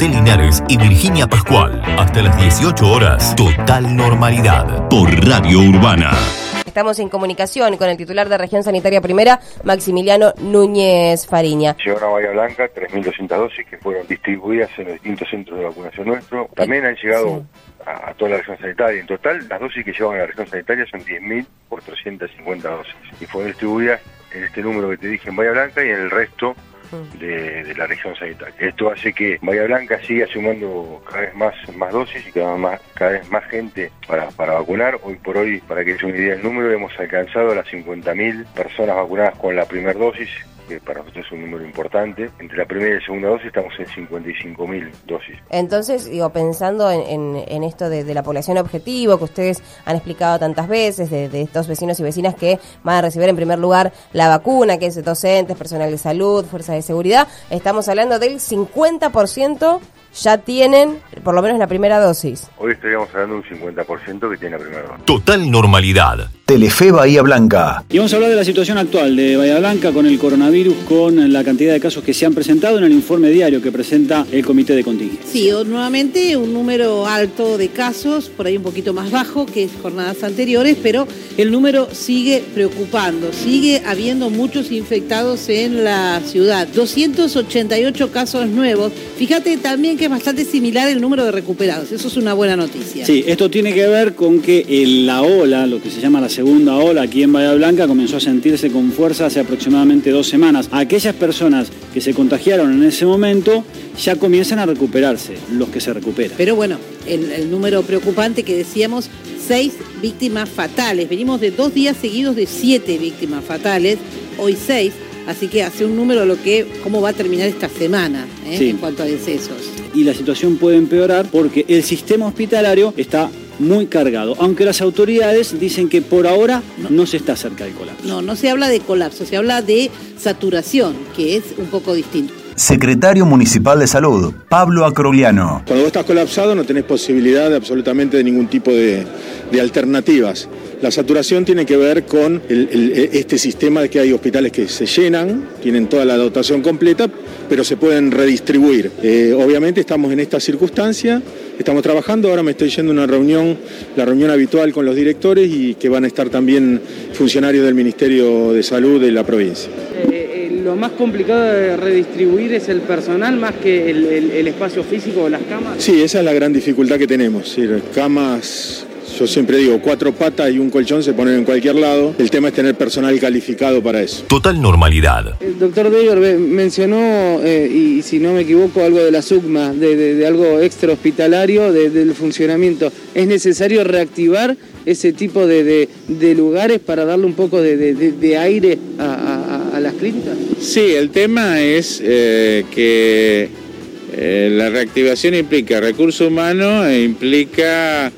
José Linares y Virginia Pascual. Hasta las 18 horas, total normalidad por Radio Urbana. Estamos en comunicación con el titular de Región Sanitaria Primera, Maximiliano Núñez Fariña. Llegaron a Bahía Blanca 3.200 dosis que fueron distribuidas en los distintos centros de vacunación nuestro. También han llegado a, toda la región sanitaria. En total, las dosis que llevan a la región sanitaria son 10.000 por 350 dosis. Y fueron distribuidas en este número que te dije en Bahía Blanca y en el resto de, la región sanitaria. Esto hace que Bahía Blanca siga sumando cada vez más, más dosis y cada, vez más gente para, para vacunar. Hoy por hoy, para que se una idea del número, hemos alcanzado las 50.000 personas vacunadas con la primera dosis que para nosotros es un número importante. Entre la primera y la segunda dosis estamos en 55.000 dosis. Entonces, digo, pensando en, esto de, la población objetivo que ustedes han explicado tantas veces, de, de, estos vecinos y vecinas que van a recibir en primer lugar la vacuna, que es docentes, personal de salud, fuerzas de seguridad, estamos hablando del 50% ya tienen por lo menos la primera dosis. Hoy estaríamos hablando de un 50% que tiene la primera dosis. Total normalidad. Telefe Bahía Blanca. Y vamos a hablar de la situación actual de Bahía Blanca con el coronavirus, con la cantidad de casos que se han presentado en el informe diario que presenta el Comité de Contingencia. Sí, nuevamente un número alto de casos, por ahí un poquito más bajo que jornadas anteriores, pero el número sigue preocupando. Sigue habiendo muchos infectados en la ciudad. 288 casos nuevos. Fíjate también que es bastante similar el número de recuperados. Eso es una buena noticia. Sí, esto tiene que ver con que la ola, lo que se llama la segunda ola aquí en Bahía Blanca, comenzó a sentirse con fuerza hace aproximadamente dos semanas. Aquellas personas que se contagiaron en ese momento ya comienzan a recuperarse, los que se recuperan. Pero bueno, el, el número preocupante que decíamos, seis víctimas fatales. Venimos de dos días seguidos de siete víctimas fatales, hoy seis. Así que hace un número lo que, cómo va a terminar esta semana ¿eh? en cuanto a decesos y la situación puede empeorar porque el sistema hospitalario está muy cargado, aunque las autoridades dicen que por ahora no, se está cerca del colapso. No, no se habla de colapso, se habla de saturación, que es un poco distinto. Secretario Municipal de Salud, Pablo Acrogliano. Cuando vos estás colapsado no tenés posibilidad de absolutamente de ningún tipo de, de alternativas. La saturación tiene que ver con este sistema de que hay hospitales que se llenan, tienen toda la dotación completa, pero se pueden redistribuir. Eh, obviamente estamos en esta circunstancia, estamos trabajando, ahora me estoy yendo a una reunión, la reunión habitual con los directores y que van a estar también funcionarios del Ministerio de Salud de la provincia. Eh, eh, lo más complicado de redistribuir es el personal más que el, espacio físico o las camas. Sí, esa es la gran dificultad que tenemos. camas yo siempre digo, cuatro patas y un colchón se ponen en cualquier lado. El tema es tener personal calificado para eso. Total normalidad. El doctor Deyor mencionó, eh, y si no me equivoco, algo de la SUGMA, de, algo extra hospitalario, del funcionamiento. ¿Es necesario reactivar ese tipo de, lugares para darle un poco de, aire a, las clínicas? Sí, el tema es eh, que eh, la reactivación implica recurso humano e implica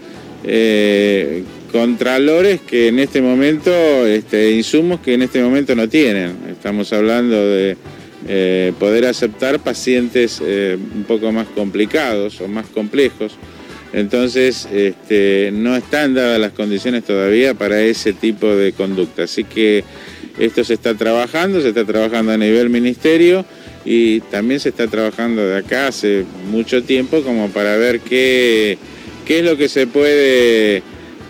eh, contralores que en este momento, este, insumos que en este momento no tienen. Estamos hablando de eh, poder aceptar pacientes eh, un poco más complicados o más complejos. Entonces, este, no están dadas las condiciones todavía para ese tipo de conducta. Así que esto se está trabajando, se está trabajando a nivel ministerio y también se está trabajando de acá hace mucho tiempo como para ver qué qué es lo que se puede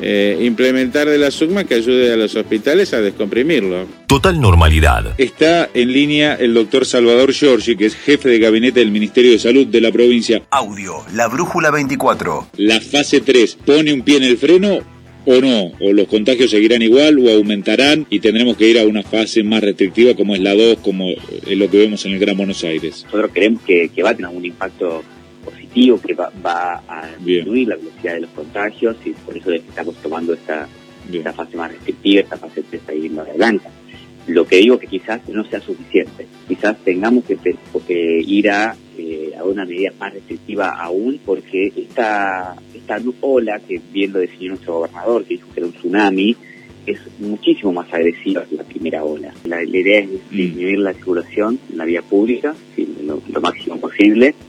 eh, implementar de la SUGMA que ayude a los hospitales a descomprimirlo. Total normalidad. Está en línea el doctor Salvador Giorgi, que es jefe de gabinete del Ministerio de Salud de la provincia. Audio, la brújula 24. La fase 3, ¿pone un pie en el freno o no? ¿O los contagios seguirán igual o aumentarán y tendremos que ir a una fase más restrictiva como es la 2, como es lo que vemos en el Gran Buenos Aires? Nosotros creemos que, que va a tener un impacto positivo que va, a disminuir la velocidad de los contagios y por eso estamos tomando esta, esta fase más restrictiva, esta fase 3 ahí en la blanca. Lo que digo que quizás no sea suficiente, quizás tengamos que, ir a, eh, a una medida más restrictiva aún porque esta, esta ola que bien lo definió nuestro gobernador, que dijo que era un tsunami, es muchísimo más agresiva que la primera ola. La, idea es mm. disminuir la circulación en la vía pública lo, máximo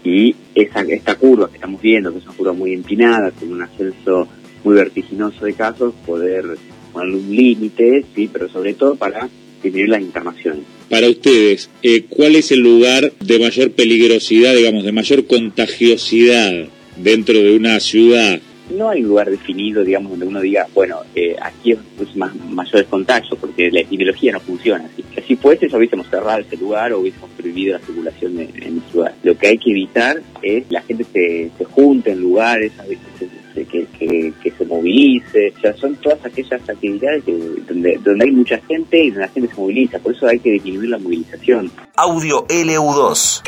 y esa, esta curva que estamos viendo, que es una curva muy empinada, con un ascenso muy vertiginoso de casos, poder ponerle un límite, sí, pero sobre todo para disminuir las internaciones. para ustedes, eh, ¿cuál es el lugar de mayor peligrosidad, digamos, de mayor contagiosidad dentro de una ciudad? No hay un lugar definido, digamos, donde uno diga, bueno, eh, aquí es más, mayor el contagio, porque la epidemiología no funciona así. Si fuese, ya hubiésemos cerrado ese lugar o hubiésemos prohibido la circulación en, en ese lugar. Lo que hay que evitar es la gente se, se junte en lugares, a veces que, que, que, se movilice, o sea, son todas aquellas actividades donde, donde hay mucha gente y donde la gente se moviliza, por eso hay que disminuir la movilización. Audio LU2.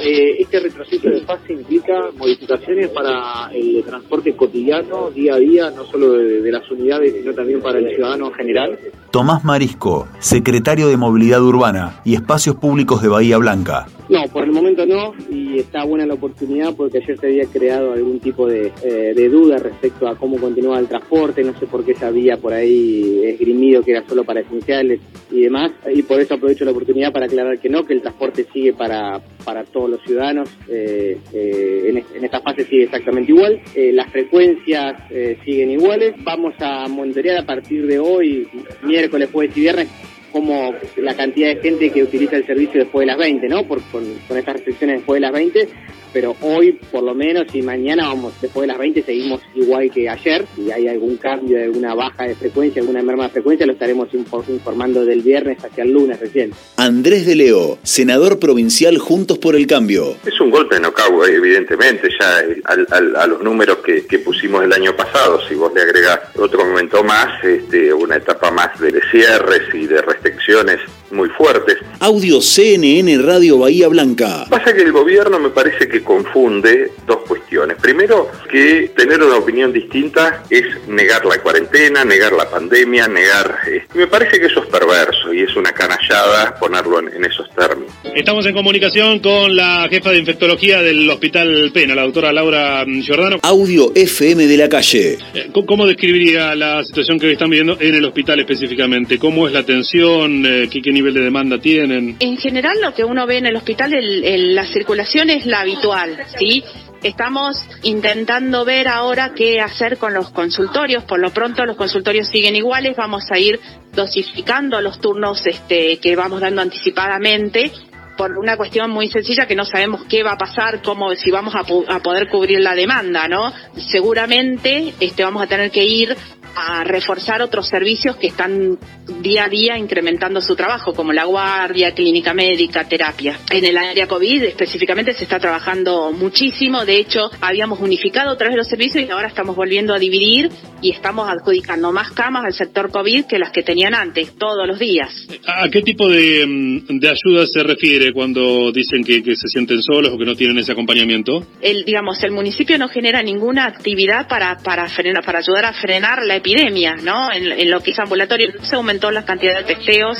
Eh, este retroceso de fase implica modificaciones para el transporte cotidiano, día a día, no solo de, de las unidades, sino también para el ciudadano en general. Tomás Marisco, secretario de Movilidad Urbana y Espacios Públicos de Bahía Blanca. No, por el momento no, y está buena la oportunidad porque ayer se había creado algún tipo de, eh, de duda respecto a cómo continuaba el transporte, no sé por qué se había por ahí esgrimido que era solo para esenciales y demás, y por eso aprovecho la oportunidad para aclarar que no, que el transporte sigue para, para todos los ciudadanos, eh, eh, en, en, esta fase sigue exactamente igual, eh, las frecuencias eh, siguen iguales, vamos a monitorear a partir de hoy, miércoles, jueves y viernes, como la cantidad de gente que utiliza el servicio después de las 20, ¿no? Por, con, con estas restricciones después de las 20, pero hoy por lo menos y mañana vamos, después de las 20 seguimos igual que ayer, si hay algún cambio, alguna baja de frecuencia, alguna merma de frecuencia, lo estaremos informando del viernes hacia el lunes recién. Andrés de Leo, senador provincial Juntos por el Cambio. Es un golpe no cabo, evidentemente, ya al, al, a los números que, que, pusimos el año pasado, si vos le agregás otro momento más, este, una etapa más de cierres y de restricciones muy fuertes. Audio CNN Radio Bahía Blanca. Pasa que el gobierno me parece que confunde dos cuestiones. Primero, que tener una opinión distinta es negar la cuarentena, negar la pandemia, negar... Me parece que eso es perverso y es una canallada ponerlo en, en esos términos. Estamos en comunicación con la jefa de infectología del Hospital Pena, la doctora Laura Giordano. Audio FM de la calle. ¿Cómo describiría la situación que hoy están viviendo en el hospital específicamente? ¿Cómo es la atención? ¿Qué, qué nivel de demanda tienen? En general lo que uno ve en el hospital, la circulación es la habitual, ¿sí? Estamos intentando ver ahora qué hacer con los consultorios. Por lo pronto los consultorios siguen iguales. Vamos a ir dosificando los turnos este, que vamos dando anticipadamente por una cuestión muy sencilla que no sabemos qué va a pasar, cómo, si vamos a, a poder cubrir la demanda, ¿no? Seguramente este, vamos a tener que ir a reforzar otros servicios que están día a día incrementando su trabajo, como la guardia, clínica médica, terapia. En el área COVID específicamente se está trabajando muchísimo, de hecho habíamos unificado otra vez los servicios y ahora estamos volviendo a dividir y estamos adjudicando más camas al sector COVID que las que tenían antes, todos los días. ¿A qué tipo de, de ayuda se refiere cuando dicen que, que, se sienten solos o que no tienen ese acompañamiento? El, digamos, el municipio no genera ninguna actividad para, para, frenar, para ayudar a frenar la epidemia, ¿no? En, en lo que es ambulatorio se aumentó la cantidad de testeos,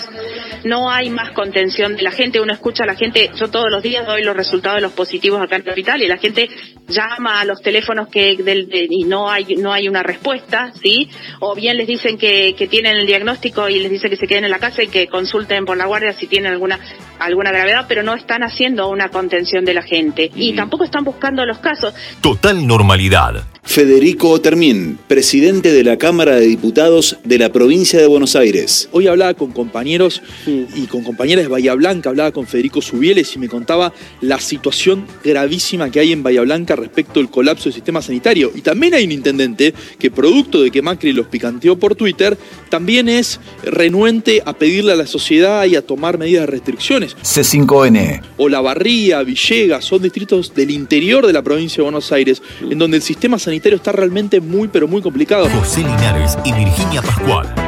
no hay más contención de la gente, uno escucha a la gente, yo todos los días doy los resultados de los positivos acá en el hospital y la gente llama a los teléfonos que del, de, y no hay no hay una respuesta, ¿sí? O bien les dicen que, que tienen el diagnóstico y les dicen que se queden en la casa y que consulten por la guardia si tienen alguna alguna gravedad, pero no están haciendo una contención de la gente y tampoco están buscando los casos. Total normalidad. Federico Otermín, presidente de la Cámara de Diputados de la provincia de Buenos Aires. Hoy hablaba con compañeros y con compañeras de Bahía Blanca, hablaba con Federico Subieles y me contaba la situación gravísima que hay en Bahía Blanca respecto al colapso del sistema sanitario. Y también hay un intendente que, producto de que Macri los picanteó por Twitter, también es renuente a pedirle a la sociedad y a tomar medidas de restricciones. C5N. O La Barría, Villegas, son distritos del interior de la provincia de Buenos Aires, en donde el sistema sanitario está realmente muy, pero muy complicado. José Linares y Virginia Pascual.